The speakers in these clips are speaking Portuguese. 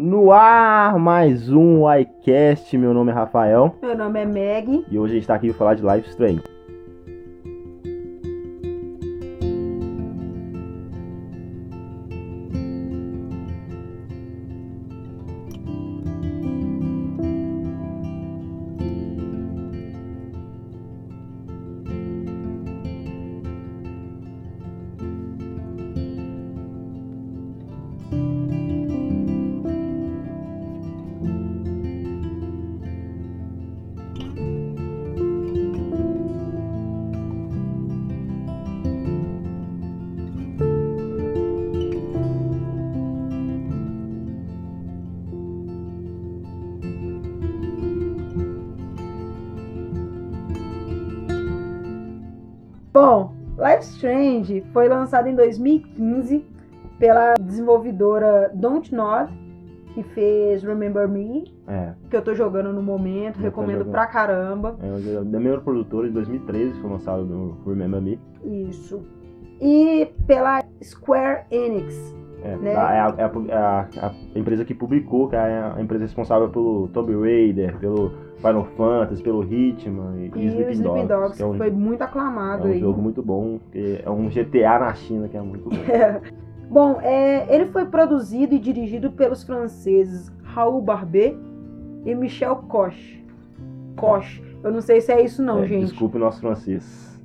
No ar, mais um iCast. Meu nome é Rafael Meu nome é Meg. e hoje a gente tá aqui pra falar de Life Strange. Bom, Life Strange foi lançado em 2015 pela desenvolvedora Don't Nod, que fez Remember Me, É, que eu tô jogando no momento, Eu recomendo pra caramba. é da mesma produtora de 2013, foi lançado no Remember Me. Isso. E pela Square Enix. É, Né? é a, é a- é a- a empresa que publicou, que é a empresa responsável pelo Tomb Raider, pelo Final Fantasy, pelo Hitman e, E, e Sleeping Sleeping Dogs, Dogs, que é um, que foi muito é aclamado um aí. jogo muito bom, é um GTA na China, que é muito bom. Bom, é, ele foi produzido e dirigido pelos franceses Raoul Barbet e Michel Koch. Koch. Eu não sei se é isso não, É, gente. Desculpe o nosso francês.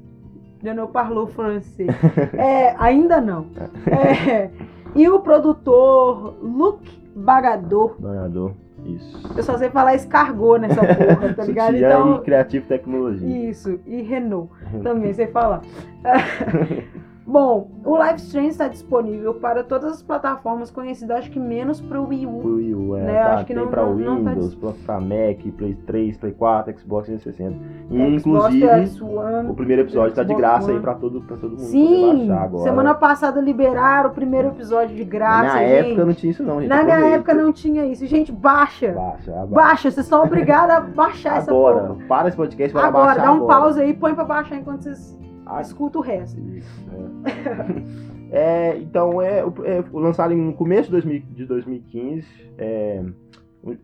Eu não parlo francês. É, ainda não. É, e o produtor Luc Bagador. Ganhador, isso. Eu só sei falar escargot nessa porra, tá ligado? Sutiã Então, e Creative Tecnologia. isso. E Renault também sei falar. Bom, o Live Strange está disponível para todas as plataformas conhecidas, acho que menos para o Wii U. Pro Wii U, é, Né, tá, acho que tem não tá Windows, pra, pra Mac, Play 3, Play 4, Xbox 360. E, Xbox, inclusive, One. o primeiro episódio tá de graça aí One. pra todo, pra todo mundo Sim, baixar agora. semana passada liberaram o primeiro episódio de Na graça, minha gente. época não tinha isso não, gente. Na minha época não tinha isso. Gente, baixa. Baixa, abaixa. Baixa, vocês estão obrigados a baixar essa Agora, porra. para esse podcast para Agora, baixar dá um agora. pause aí, põe pra baixar enquanto vocês Ah, escutam o resto. Isso, é. É, então, é, é, lançado no começo de, 2000 de 2015. é,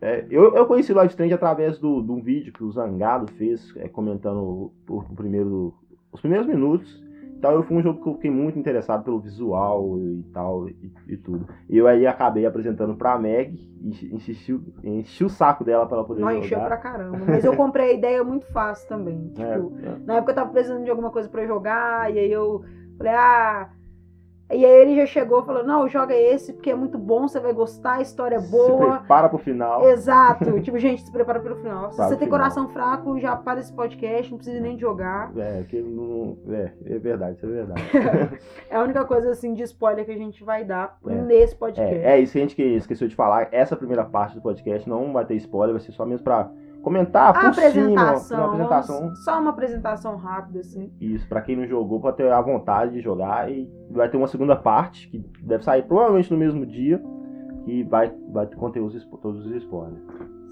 é, eu, eu conheci o Live Strange através do, de um vídeo que o Zangado fez, é, comentando o, o primeiro, os primeiros minutos. Então, eu fui um jogo que eu fiquei muito interessado pelo visual e tal, e, e tudo. E eu aí acabei apresentando pra Meg, e enchi, enchi o saco dela pra ela poder Não encheu jogar. pra caramba. Mas eu comprei a ideia muito fácil também. É, Tipo, é. na época eu tava precisando de alguma coisa pra jogar, e aí eu falei, ah. E aí ele já chegou e falou: não, joga esse porque é muito bom, você vai gostar, a história é Se boa. prepara pro final. Exato. tipo, gente, se prepara pelo final. Se Para você tem final. coração fraco, já para esse podcast, não precisa nem de jogar. É, que não, é, é verdade, isso é verdade. É a única coisa assim de spoiler que a gente vai dar É. nesse podcast. É, é isso que a gente que esqueceu de falar. Essa primeira parte do podcast não vai ter spoiler, vai ser só mesmo pra comentar A por cima. Uma apresentação. só uma apresentação rápida, assim. Isso, pra quem não jogou, pode ter a vontade de jogar. E vai ter uma segunda parte, que deve sair provavelmente no mesmo dia, que vai, vai conter os, todos os spoilers.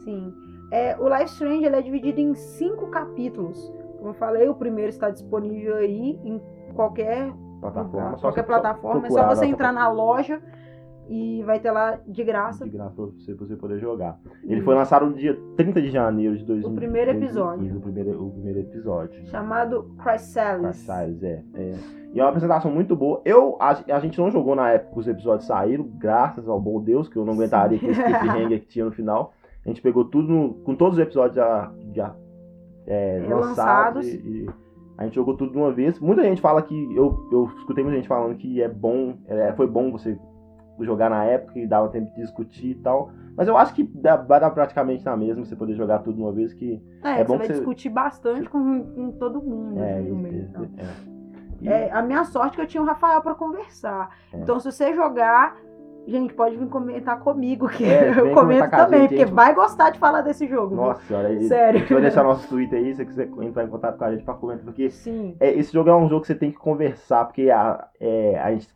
Sim. É, o Life Strange ele é dividido em cinco capítulos. Como eu falei, o primeiro está disponível aí em qualquer, Plataforma, só qualquer plataforma. É só você entrar na loja e vai ter lá de graça. De graça pra você, pra você poder jogar. Ele foi lançado no dia 30 de janeiro de 2015. O primeiro episódio. O primeiro, o primeiro episódio. Chamado Chrysalis. Crystalis, é, é. E é uma apresentação muito boa. Eu, a, a gente não jogou na época que os episódios saíram, graças ao bom Deus, que eu não aguentaria Sim. com esse cliffhanger que tinha no final. A gente pegou tudo, no- com todos os episódios já, já é, É, lançados lançados. e, e a gente jogou tudo de uma vez. Muita gente fala que, eu, eu escutei muita gente falando que é bom, é, foi bom você jogar na época e dava tempo de discutir e tal. Mas eu acho que dá, vai dar praticamente na mesma você poder jogar tudo de uma vez que É, É você bom vai que você- discutir bastante com, com todo mundo é, assim, no meio. então. é. E- É, a minha sorte é que eu tinha o Rafael pra conversar. É. Então, se você jogar, gente, pode vir comentar comigo, que É, eu comento também, gente, porque gente. vai gostar de falar desse jogo. Nossa senhora, Sério. a gente vai deixar nosso Twitter aí, se você quiser entrar em contato com a gente pra comentar, porque Sim. é, esse jogo é um jogo que você tem que conversar, porque a, é, a, gente,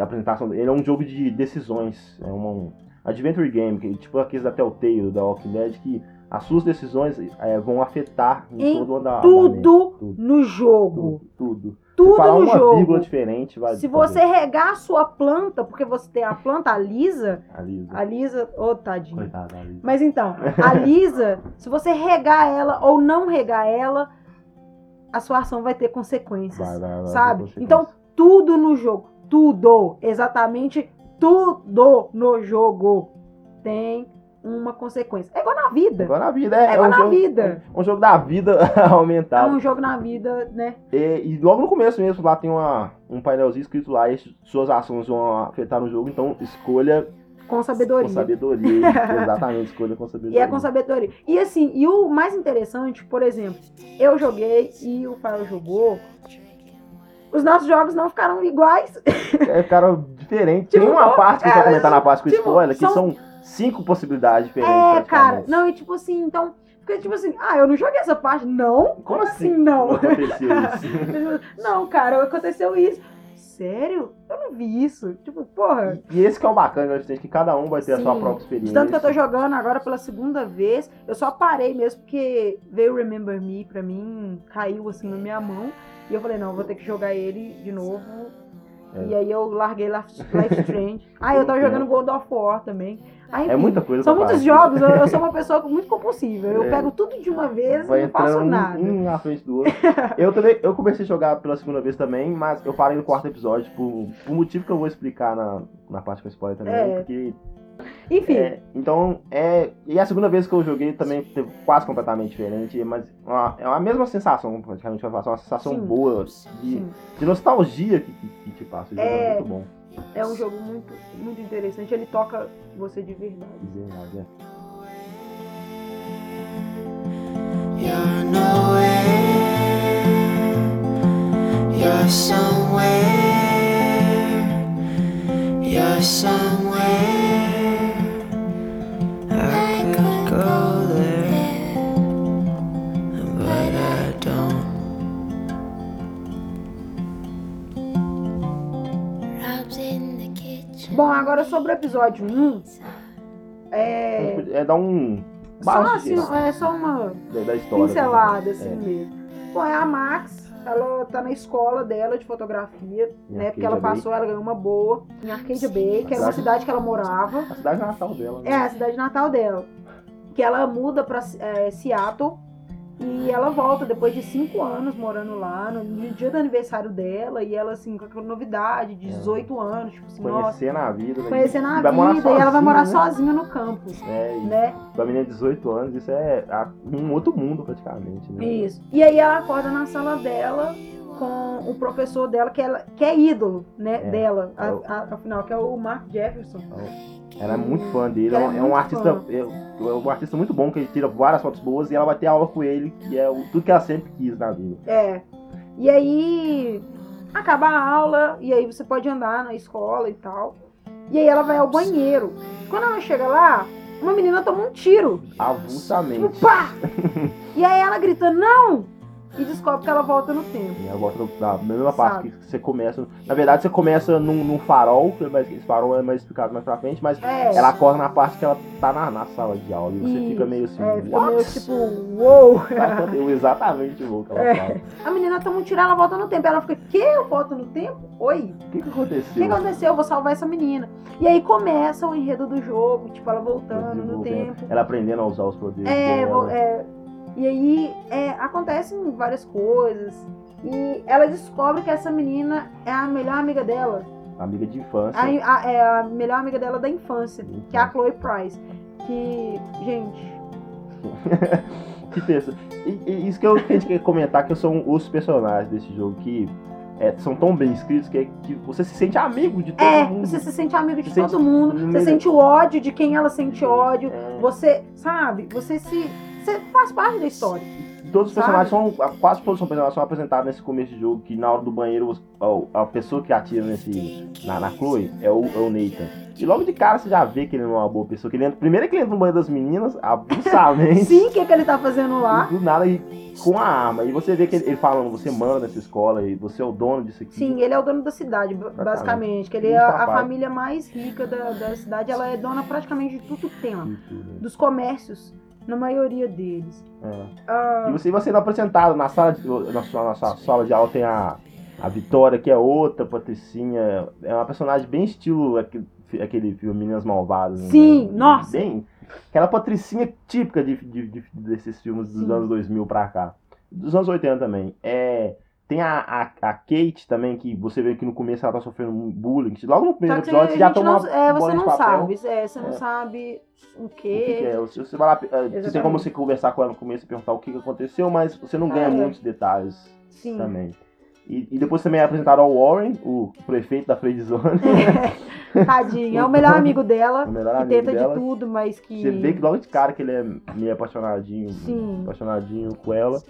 a apresentação dele é um jogo de decisões, é um adventure game, que, tipo aqueles da Telltale, da Walking Dead, que as suas decisões é, vão afetar em, Em todo o andamento. Tudo, no jogo. tudo, tudo. Tudo falar no uma jogo. vírgula diferente, vai. Se fazer. você regar a sua planta, porque você tem a planta, a Lisa, A Lisa. a Lisa, ô tadinha. Coitada da Lisa. Mas então, a Lisa, se você regar ela ou não regar ela, a sua ação vai ter consequências. Vai, vai, sabe? ter Então, tudo no jogo, tudo, exatamente tudo no jogo tem uma consequência. É igual na vida. Igual na vida, é. É igual um na jogo, vida. Um jogo da vida É aumentado. um jogo na vida, né? E, e logo no começo mesmo, lá tem uma, um painelzinho escrito lá, e suas ações vão afetar no jogo, então escolha Com sabedoria. com sabedoria. Exatamente, escolha com E sabedoria. é com sabedoria. E assim, e o mais interessante, por exemplo, eu joguei e o Fael jogou. Os nossos jogos não ficaram iguais. É, ficaram diferentes. Tipo, tem uma parte que a gente é, vai comentar na parte com tipo, spoiler, que são- são cinco possibilidades diferentes. É, cara. Não, e tipo assim, então. Fica tipo assim, ah, eu não joguei essa parte. Não? Como assim? não? Não aconteceu isso. não, cara, aconteceu isso. Sério? Eu não vi isso. Tipo, porra. E esse que é o bacana, né, que cada um vai ter a sua Sim. própria experiência. tanto que eu tô jogando agora pela segunda vez, eu só parei mesmo porque veio Remember Me pra mim, caiu assim na minha mão. E eu falei, não, eu vou ter que jogar ele de novo. É. E aí eu larguei Life Strange. Ah, eu tava jogando God of War também. Aí, É muita coisa São muitos falar. jogos, eu, eu sou uma pessoa muito compulsiva. Eu É. pego tudo de uma vez Vai e não faço um, nada. um na frente do outro. eu também, eu comecei a jogar pela segunda vez também, mas eu parei no quarto episódio por, por motivo que eu vou explicar na, na parte com spoiler também, É. porque Enfim, É, então, é. E a segunda vez que eu joguei também teve quase completamente diferente, mas uma- é a mesma sensação, praticamente, uma sensação Sim. boa, de, sim, de nostalgia que, que, que te passa. O jogo é É. muito bom. é um jogo muito, muito interessante. Ele toca você de verdade. de verdade, é. You're nowhere. You're somewhere. You're somewhere. Bom, agora sobre o episódio 1. É. É dar um. Só assim, é só uma da, história. pincelada, assim É. mesmo. Bom, é a Max, ela tá na escola dela de fotografia, Em né? Porque ela Bay. passou, ela ganhou uma boa em Arcadia Bay, que era uma Cidade- cidade que ela morava. A cidade natal dela. né? É, a cidade natal dela. Que ela muda pra é, Seattle e ela volta depois de cinco anos morando lá, no, dia do aniversário dela, e ela, assim, com aquela novidade, de 18 anos, tipo assim, nossa, Conhecer na vida. né? conhecendo a vida, e ela vai morar sozinha, né? sozinha no campus, É, né? pra menina de 18 anos, isso é a- um outro mundo praticamente. Né? Isso. E aí ela acorda na sala dela com o professor dela, que, ela, que é ídolo, né, É. dela, a- É o- a- afinal, que é o Mark Jefferson. Ela é muito fã dele, Ela é é um, é artista. É, é um artista muito bom, que ele tira várias fotos boas e ela vai ter aula com ele, que é o- tudo que ela sempre quis na vida. É. E aí acaba a aula e aí você pode andar na escola e tal. E aí ela vai ao banheiro. Quando ela chega lá, uma menina toma um tiro. Tipo, Avulsamente. pá! E aí ela grita, não! E descobre que ela volta no tempo. E ela volta na mesma parte Sabe. que você começa. Na verdade, você começa num, num farol, que é mais- esse farol é mais explicado mais pra frente, mas É. ela acorda na parte que ela tá na, na sala de aula. E você Isso. fica meio assim. É, fica meio tipo, uou! Eu exatamente o que ela É. fala. A menina toma um tiro, ela volta no tempo. Ela fica, que? Eu volto no tempo? Oi? O que, que O que aconteceu? aconteceu? Eu vou salvar essa menina. E aí começa o enredo do jogo, tipo, ela voltando no tempo. Ela aprendendo a usar os poderes É, dela. é, e aí é, acontecem várias coisas. E ela descobre que essa menina é a melhor amiga dela. Amiga de infância. A, a- é a melhor amiga dela da infância, que é a Chloe Price. Que, gente, que pensa. E, e isso que, eu, que a gente quer comentar, que são os personagens desse jogo, que é, são tão bem escritos que, é- que você se sente amigo de todo é, mundo. você se sente amigo de Você todo sente- mundo, você sente o ódio de quem ela sente ódio. É, Você, sabe, você se. Você faz parte da história. todos os sabe? personagens são. Quase todos os personagens são apresentados nesse começo de jogo, que na hora do banheiro, a, pessoa que atira nesse, na, na Chloe é o, é o Nathan. E logo de cara você já vê que ele não é uma boa pessoa. Que ele entra, primeiro é que ele entra no banheiro das meninas, abusamente. Sim, o que, que ele tá fazendo lá? E do nada e com a arma. E você vê que ele, ele falando, você manda nessa escola e você é o dono disso aqui. Sim, ele é o dono da cidade, basicamente. Que ele é a, a família mais rica da, da cidade. Ela é dona praticamente de tudo que tem lá. Tudo. Dos comércios, na maioria deles. É. Ah, E você, você é apresentado na sala de, na sua, na sua sala de aula tem a, A Vitória, que é outra patricinha, é uma personagem bem estilo aquele, aquele filme Meninas Malvadas. né? Sim, nossa. Bem, aquela patricinha típica de, de- de- desses filmes dos Sim. anos 2000 pra cá. Dos anos 80 também. É, tem a, a, a Kate também, que você vê que no começo ela tá sofrendo um bullying. Logo no primeiro episódio você já toma não, uma é, você não sabe, é, você não É. sabe o O que, quê. é? Você, você vai lá, eh, você tem como você conversar com ela no começo e perguntar o que, aconteceu, mas você não ganha É. muitos detalhes Sim. também. E, e depois também é apresentado ao Warren, o prefeito da Friendzone, Tadinho, é o melhor amigo dela, o melhor que amigo tenta dela. de tudo, mas que. Você vê que logo de cara que ele é meio apaixonadinho, Sim. apaixonadinho com ela.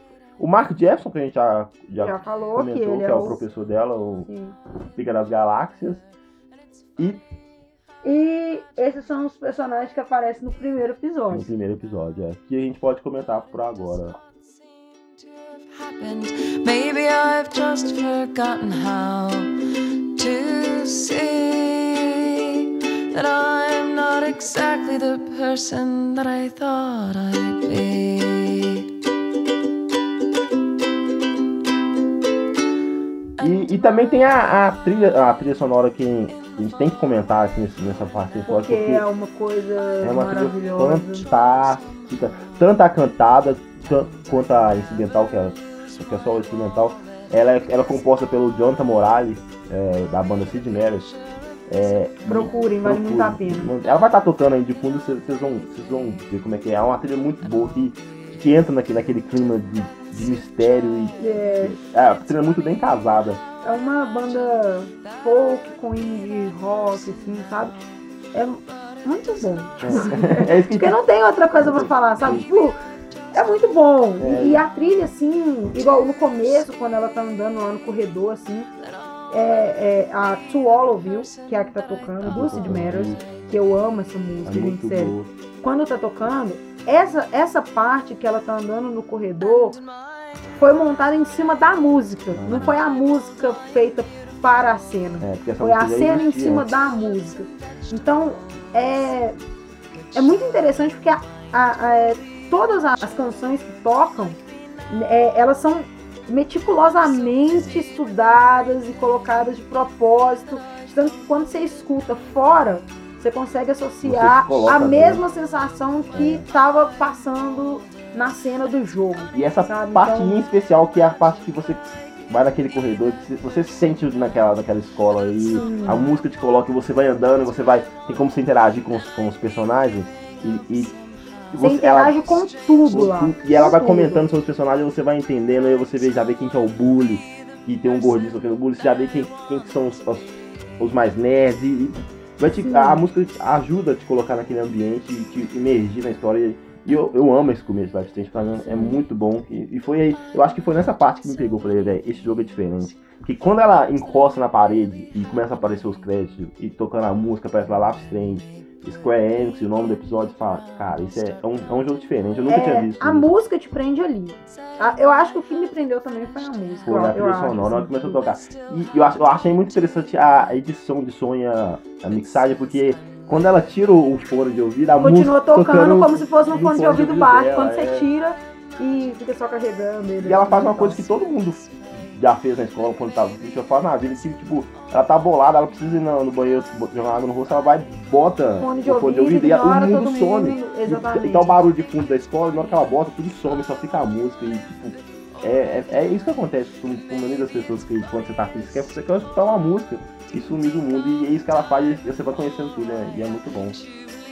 O Mark Jefferson, que a gente já, já, já falou que comentou, ele que é, é o professor dela, o Sim. Pica das Galáxias. E E esses são os personagens que aparecem no primeiro no episódio. primeiro episódio, é, que a gente pode comentar por agora. Maybe I've just forgotten how to see that I'm not exactly the person that I thought I'd be. E, também tem a, a trilha, a trilha sonora que a gente tem que comentar aqui nesse- nessa parte Porque episódio, é uma coisa É uma trilha maravilhosa. fantástica. Tanto a cantada quanto a incidental, que é, que é só o instrumental. Ela é, ela é composta pelo Jonathan Morales, é, da banda Sid Meier's. É, Procurem, vale muito a pena. Ela vai estar tocando aí de fundo, vocês vocês vão, vocês vão ver como é que é. É uma trilha muito boa que, que entra naquele, naquele clima de, de mistério e É, é, a trilha é muito bem casada. É uma banda folk com indie rock, assim, sabe? É muito bom. É que Porque não tem outra coisa pra falar, sabe? Tipo, é muito bom. E- É. E, a trilha, assim, igual no começo, quando ela tá andando lá no corredor, assim, é, é a To All of You, que é a que tá tocando, do Sid Matters, que eu amo essa é música, gente, muito sério. boa. Quando tá tocando, essa, essa parte que ela tá andando no corredor foi montada em cima da música. Não foi a música feita para a cena. É, Foi a cena em cima antes. da música. Então, é, é muito interessante porque a- a- a- é, todas as canções que tocam, é, elas são meticulosamente estudadas e colocadas de propósito. Tanto que quando você escuta fora, você consegue associar Você a dentro. mesma sensação que É. estava passando na cena do jogo. E essa Sabe, parte então- em especial, que é a parte que você vai naquele corredor, que você- você se sente naquela, naquela escola e Sim. a música te coloca e você vai andando, você vai. Tem como você interagir com os, com os personagens e. e Você interage com tudo lá. E ela vai tudo. comentando sobre os personagens, você vai entendendo, aí você vê, já vê quem que é o bully, que tem um gordinho sofrendo bullying, você já vê quem, quem que são os, os, os mais nerds e, e vai te- a música ajuda a te colocar naquele ambiente e te imergir na história. E eu, eu amo esse começo do Life Strange, pra mim é muito bom. E, e foi aí, eu acho que foi nessa parte que me pegou, falei, velho, esse jogo é diferente. Porque quando ela encosta na parede e começa a aparecer os créditos e tocando a música, parece lá Life Strange, Square Enix, e o nome do episódio, fala, cara, isso é, é um, é um jogo diferente, eu nunca tinha É, visto. a isso. música te prende ali. A- Eu acho que o que me prendeu também foi a música. Foi eu trilha sonora, assim. começou a tocar. E eu, eu achei muito interessante a edição de e a, a mixagem, porque quando ela tira o fone de ouvido, a Continua música tocando como se fosse um fone de ouvido baixo. dela, Quando é. você tira e fica só carregando ele. E ela assim, faz uma então. coisa que todo mundo já fez na escola quando tava. Deixa eu falar na vida, que tipo, ela tá bolada, ela precisa ir no, no banheiro jogar água no rosto, ela vai, bota Fone de o fone de ouvido, e o mundo some. mundo, E- exatamente. E tá o barulho de fundo da escola, e na hora que ela bota, tudo some, só fica a música. E tipo, é, é, é isso que acontece com, com a maioria das pessoas que quando você tá triste, quer, você quer escutar uma música e sumir do mundo. E é isso que ela faz e você vai conhecendo tudo, né? E é muito bom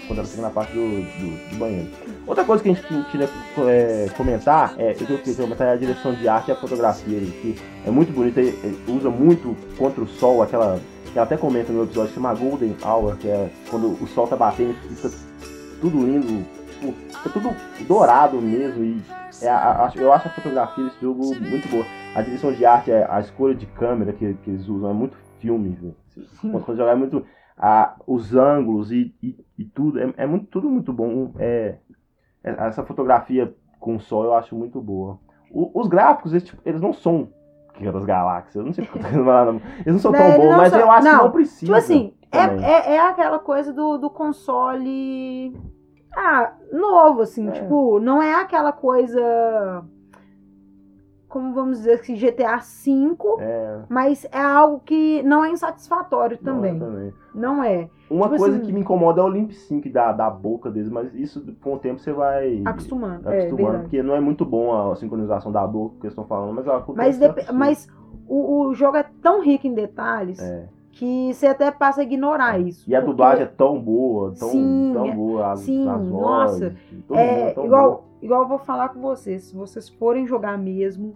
quando ela chega na parte do, do, do banheiro. Outra coisa que a gente queria é, comentar, é, eu queria comentar é a direção de arte e a fotografia, que é muito bonita, usa muito contra o sol, aquela. Que ela até comenta no episódio, chama Golden Hour, que é quando o sol tá batendo e fica tudo lindo, tipo, fica tudo dourado mesmo. E é, a- eu acho a fotografia desse jogo muito boa. A direção de arte, é, a escolha de câmera que, que eles usam é muito filme. Quando jogar é muito. a- os ângulos e, e, e tudo, é, é muito, tudo muito bom. É, é- essa fotografia com o sol eu acho muito boa. O- os gráficos, eles, tipo, eles não são das Galáxias, eu não sei porque eu falando, eles não são Não, tão bons, mas são- eu acho não, que não precisa. Tipo assim, é, é, é aquela coisa do, do console. Ah, novo, assim, É. tipo, não é aquela coisa. como vamos dizer que GTA V, É, mas é algo que não é insatisfatório não é também. também. Não é. Uma Tipo coisa assim- que me incomoda é o lip sync da, da boca deles, mas isso com o tempo você vai Acostumando. É, acostumando, verdade. porque não é muito bom a sincronização da boca que eles estão falando, mas ela Mas, dep- mas o, o jogo é tão rico em detalhes É. que você até passa a ignorar isso. E a porque dublagem é tão boa, tão, Sim, tão é- boa, as, sim, as nossa, vozes, É, é igual, igual eu vou falar com vocês, se vocês forem jogar mesmo,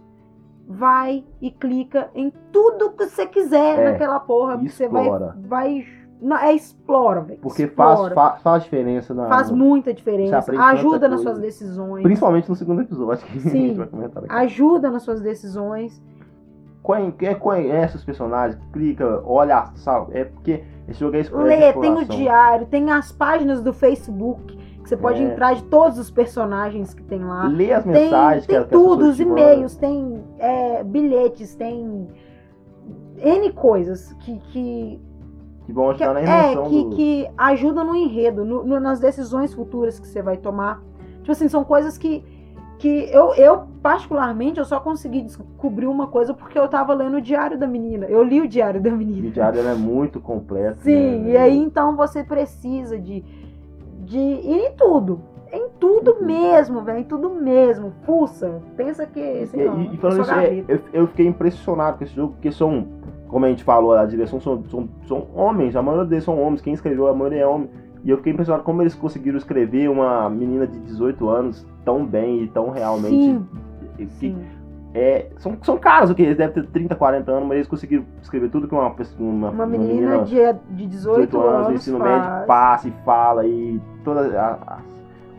vai e clica em tudo que você quiser É, naquela porra, porque você vai, explora. vai não, é explora, velho. Porque faz, explora. faz, faz diferença na. Faz muita diferença, ajuda nas coisa. suas decisões, Principalmente no segundo episódio, que a Sim. gente vai comentar daqui. ajuda nas suas decisões. Quem conhece os personagens, clica, olha, sabe? É porque esse jogo é es- é Lê, tem o diário, tem as páginas do Facebook, que você pode É. entrar de todos os personagens que tem lá. Lê as Tem, mensagens tem que, que tudo, os e-mails, tem é, bilhetes, tem N coisas que, que, Que vão ajudar na é, emoção que, do... que ajudam no enredo, no- no- nas decisões futuras que você vai tomar. Tipo assim, são coisas que, que eu, eu, particularmente, eu só consegui descobrir uma coisa porque eu tava lendo o diário da menina. Eu li o diário da E menina. o diário é muito completo. Sim, né? e aí então você precisa de, de ir em tudo. Em tudo Uhum. mesmo, velho, em tudo mesmo. Fuça. Pensa que. Sei e- e falando isso, é, eu, eu fiquei impressionado com esse jogo, porque são, como a gente falou, a direção são, são, são homens, a maioria deles são homens, quem escreveu a maioria é homem. E eu fiquei impressionado como eles conseguiram escrever uma menina de 18 anos tão bem e tão realmente. Sim, que- sim. é, são, são caras, o que? Eles devem ter 30, 40 anos, mas eles conseguiram escrever tudo que uma, pessoa- uma, Uma menina de, de 18, 18 anos, anos, ensino faz. médio, passa e fala e todas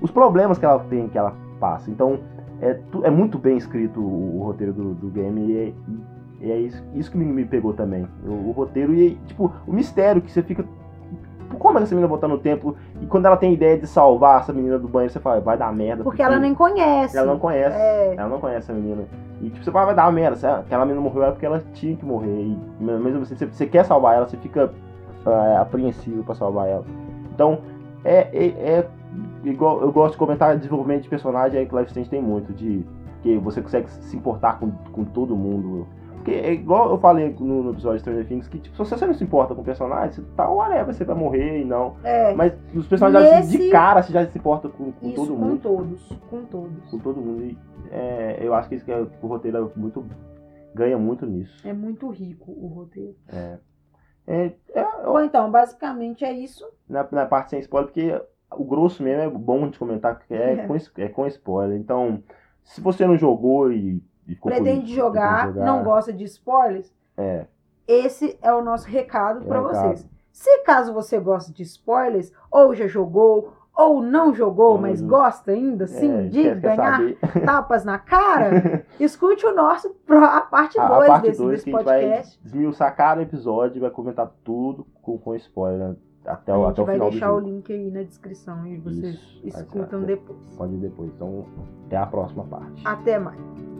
os problemas que ela tem, que ela passa. Então, é, é muito bem escrito o, o roteiro do, do game e é, e é isso, isso que me, me pegou também. O, o roteiro e, tipo, o mistério que você fica. Como é que essa menina voltar no tempo? E quando ela tem ideia de salvar essa menina do banheiro, você fala, vai dar merda. Porque ela nem conhece. Ela não conhece. É. Ela não conhece a menina. E tipo, você fala, vai dar merda. se Aquela menina morreu é porque ela tinha que morrer. E mesmo assim, você, você quer salvar ela, você fica é, apreensivo pra salvar ela. Então, é, é, é igual. Eu gosto de comentar desenvolvimento de personagem, aí que Life Strange tem muito, de que você consegue se importar com, com todo mundo. Porque é igual eu falei no, no episódio de Stranger Things, que tipo, se você não se importa com o personagem, você tá whatever, você vai morrer e não. É. Mas os personagens Nesse- de cara você já se importa com, com Isso todo com mundo todos. Com todos. com todo mundo. E, é, eu acho que, isso que é- o roteiro é muito, ganha muito nisso. É muito rico o roteiro. É, é, é, Bom, então, basicamente é isso. na, na parte sem spoiler, porque o grosso mesmo é bom de comentar que é, É. Com, é com spoiler. Então, se você não jogou e, Pretende jogar, pretende não gosta de spoilers, É, esse é o nosso recado É para vocês. Se caso você gosta de spoilers, ou já jogou, ou não jogou, mas gosta ainda, sim, é, de ganhar tapas na cara, escute o nosso, a parte A, a 2 parte desse, 2 desse a gente vai podcast. desmiuçar cada episódio e vai comentar tudo com, com spoiler né? até, A o, gente até o vai final do deixar o link aí na descrição e vocês Isso. escutam depois. Pode ir depois. Então, até a próxima parte. Até mais.